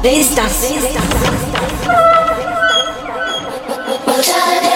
Wer ist das? Wer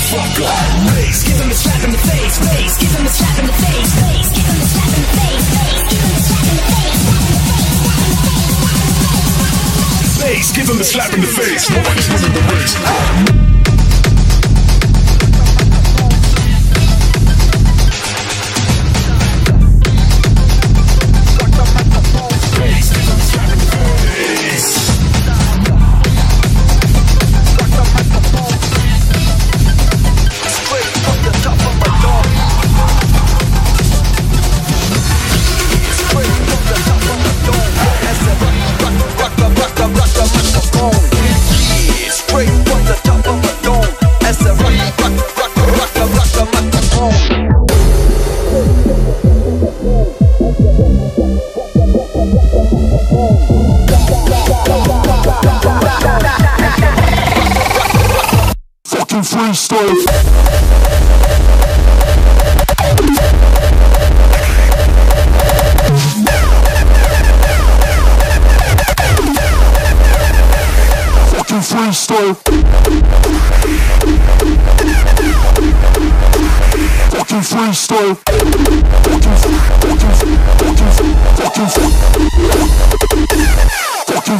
motherfucker. Please give him a slap in the face. Face, give him a slap in the face. Face, give him a slap in the face. Please give him a slap in the face. Please give him a slap in the face. Nobody's winning the race.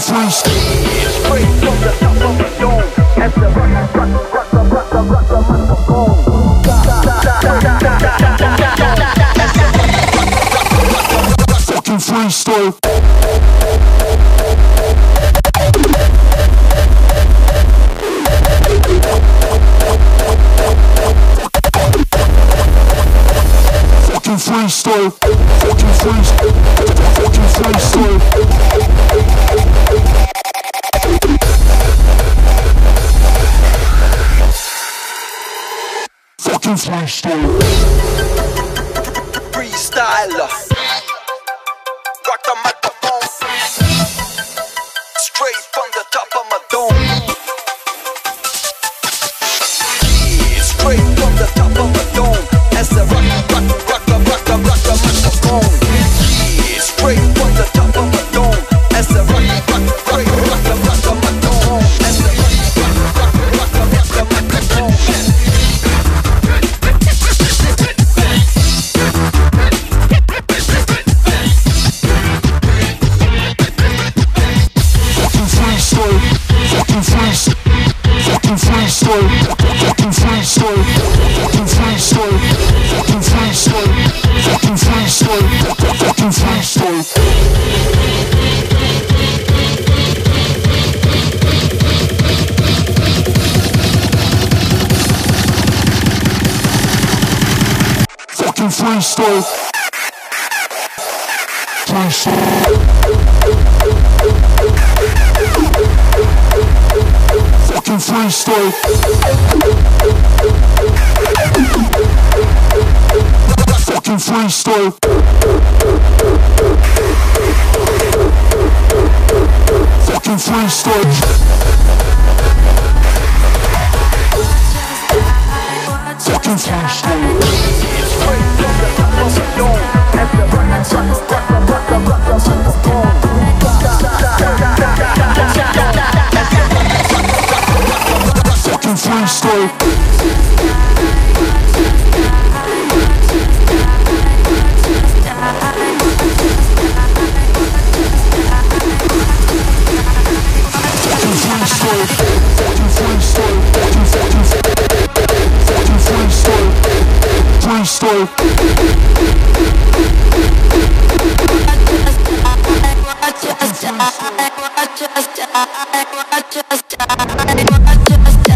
freestyle. Straight from the top of the dome. As the since last. Freestyler. story just, I, I, I, just, I, I, I, just, I, I, I, just,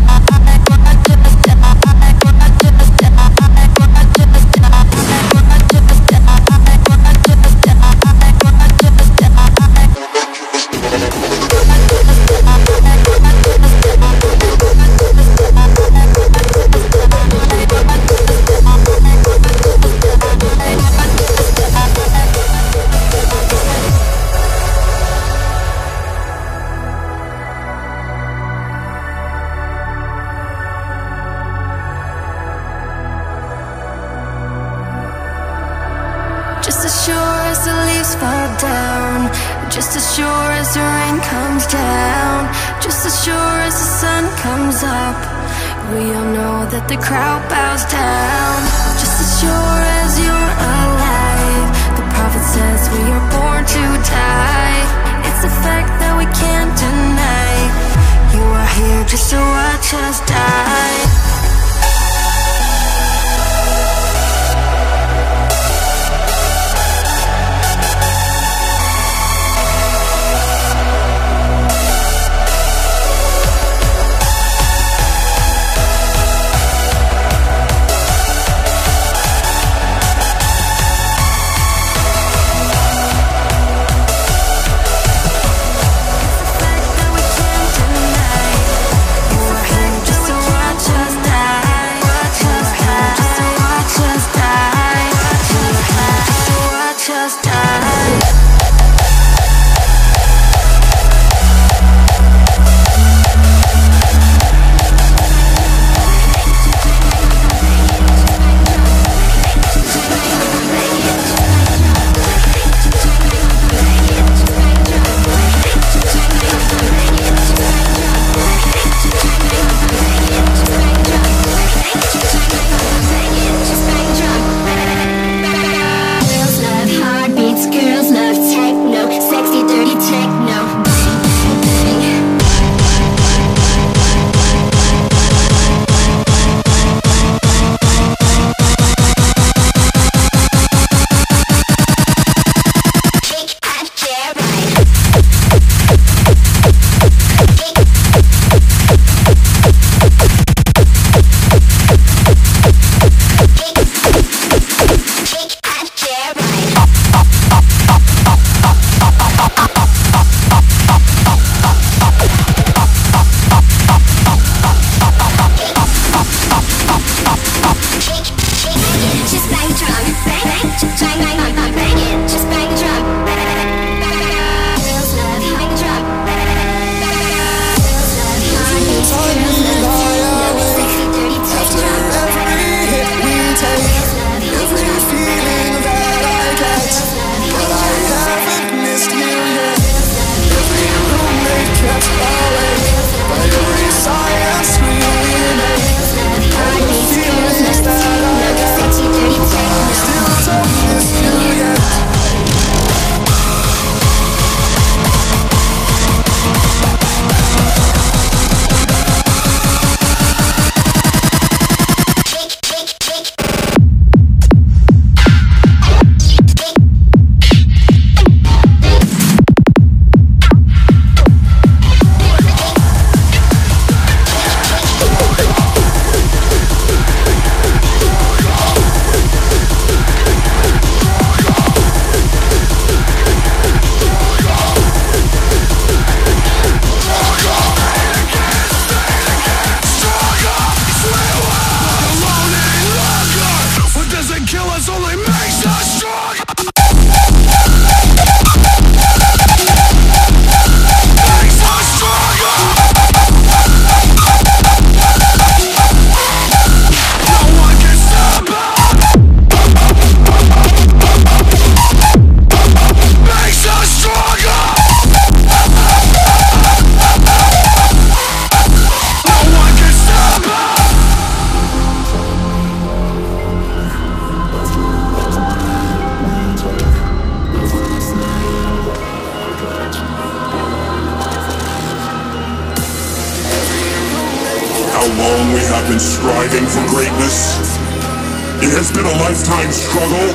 lifetime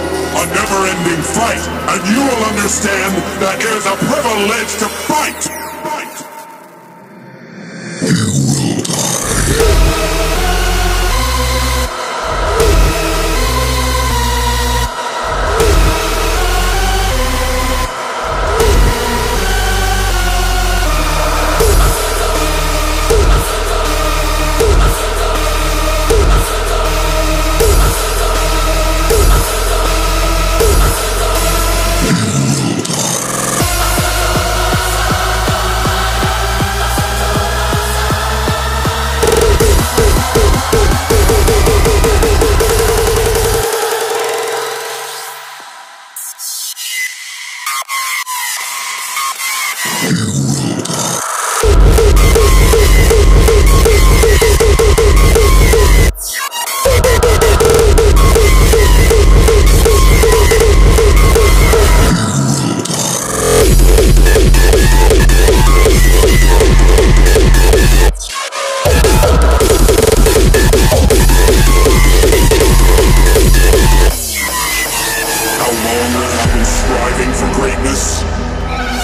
greatness?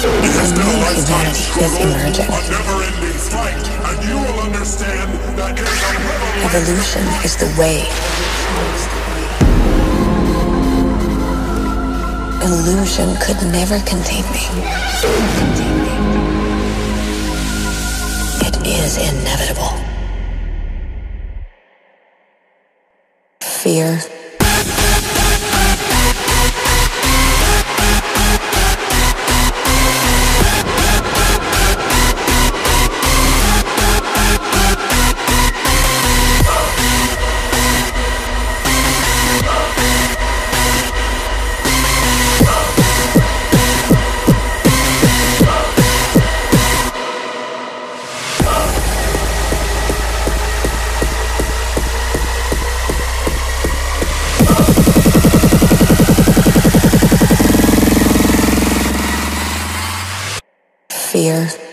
It has been a lifetime struggle, a never-ending fight, and you will understand that it is a privilege. Evolution is the way. Illusion could never contain me. It is inevitable. Fear. Fear.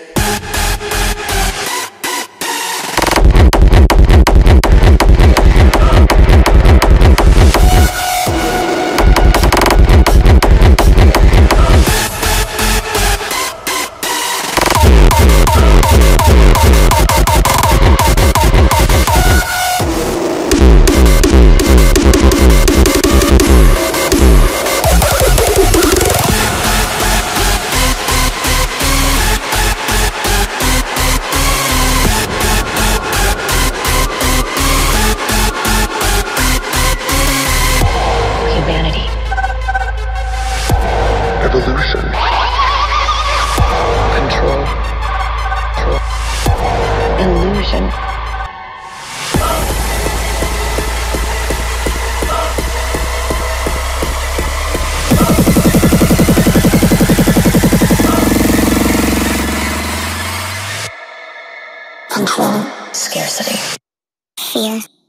control, scarcity, fear.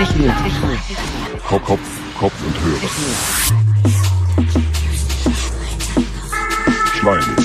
Kopf, Kopf, Kopf und Hörer. Schleimig.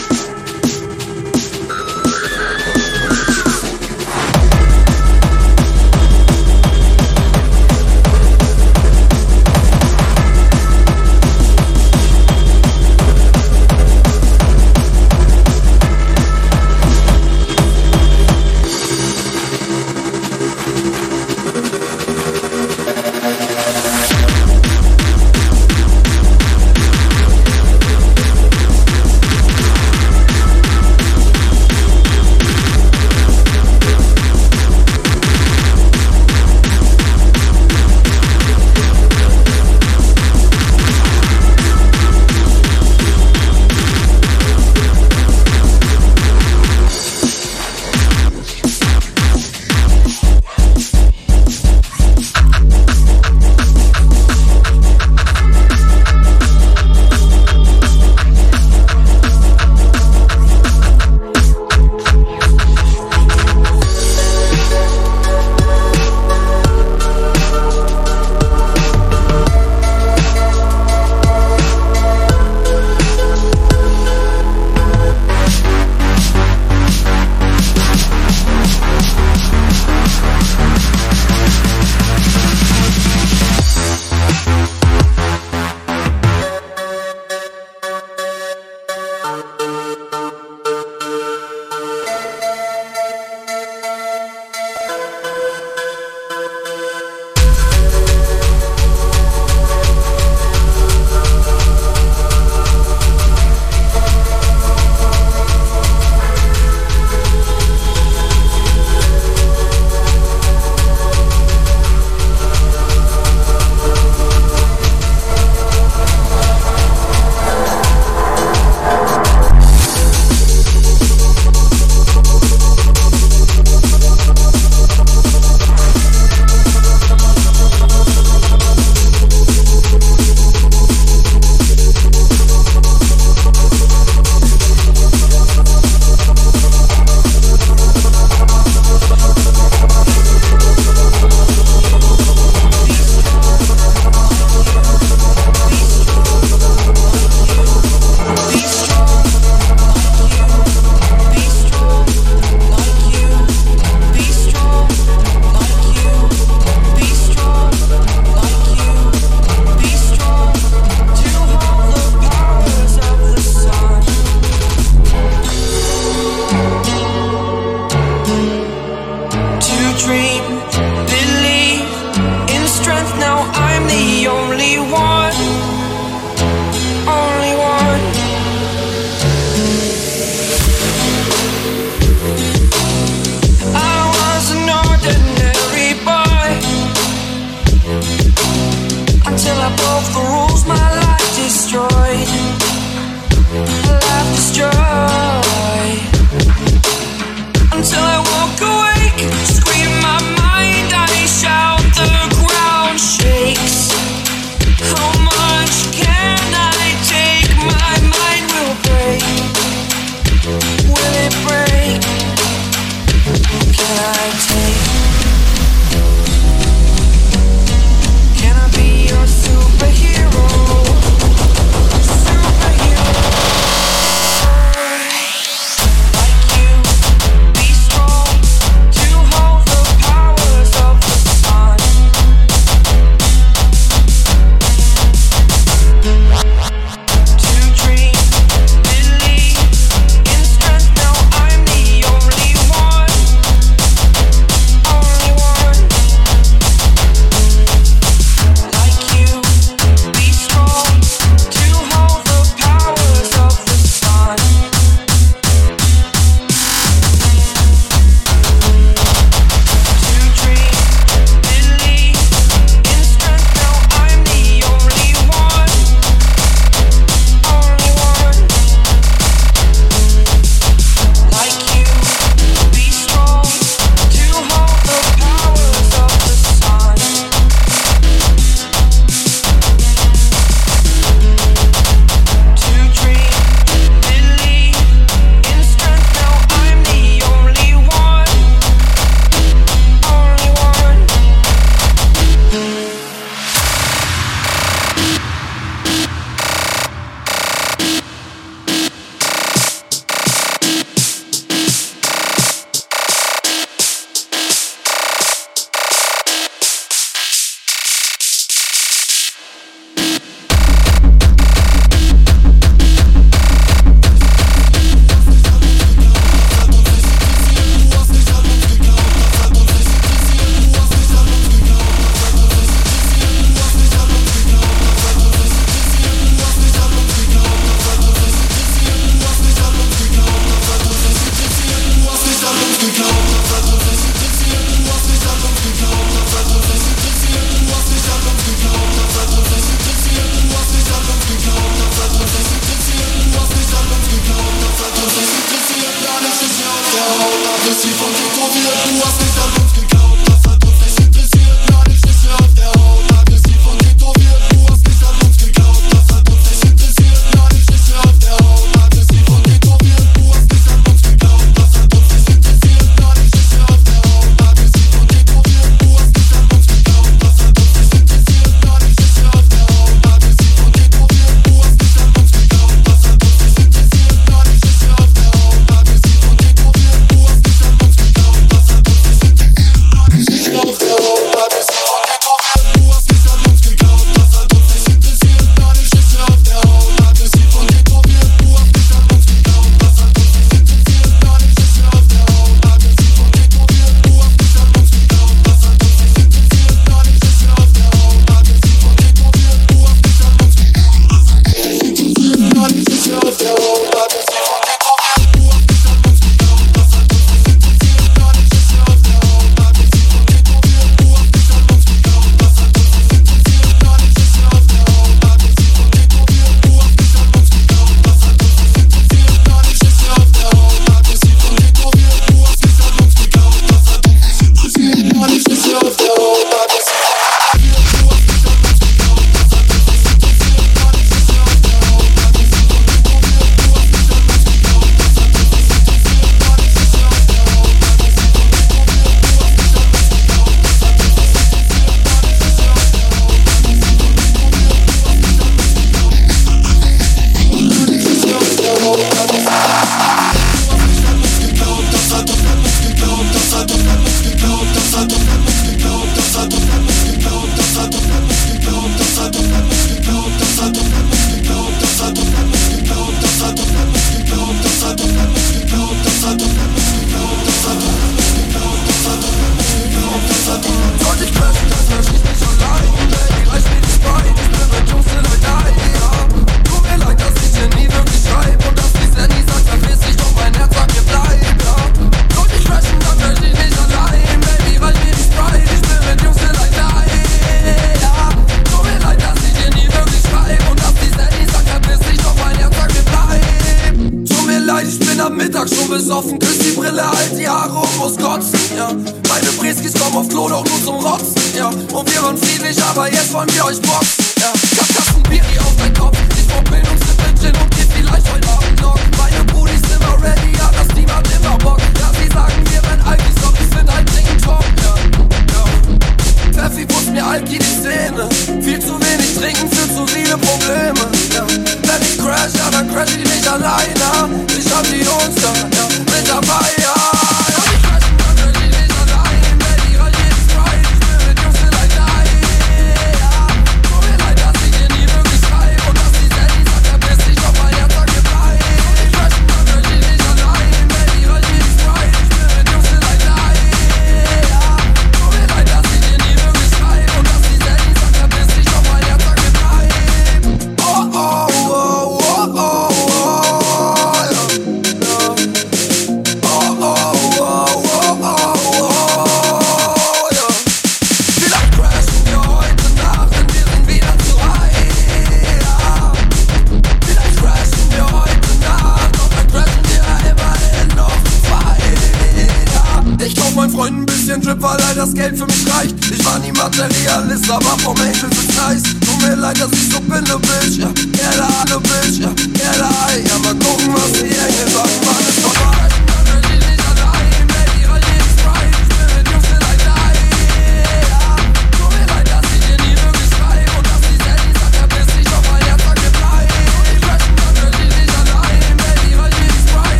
Besoffen, küsst die Brille, halt die Haare und muss kotzen, ja. Meine Briskis kommen auf Klo, doch nur zum Rotzen, ja. Und wir waren friedlich, aber jetzt wollen wir euch boxen, ja. Kasten Biri auf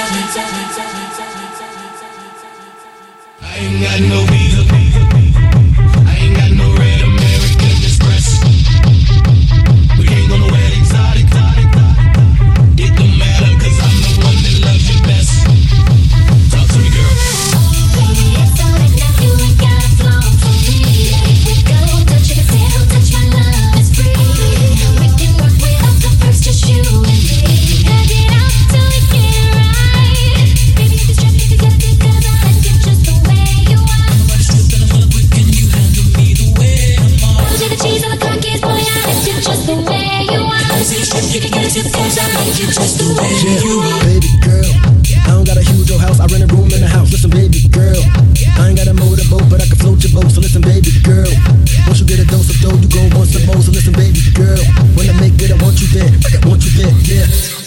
I ain't got no reason. I know you just the way yeah, you are. Baby girl, I don't got a huge old house, I rent a room in a house. Listen, baby girl, I ain't got a motorboat, but I can float your boat. So listen, baby girl, once you get a dose of dough, you go once a bowl. So listen, baby girl, when I make it, I want you there, I want you there, yeah.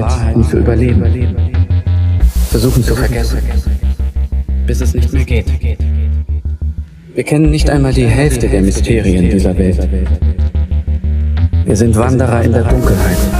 Wahrheit nur für Überleben. Versuchen zu vergessen, bis es nicht mehr geht. Wir kennen nicht einmal die Hälfte der Mysterien dieser Welt. Wir sind Wanderer in der Dunkelheit.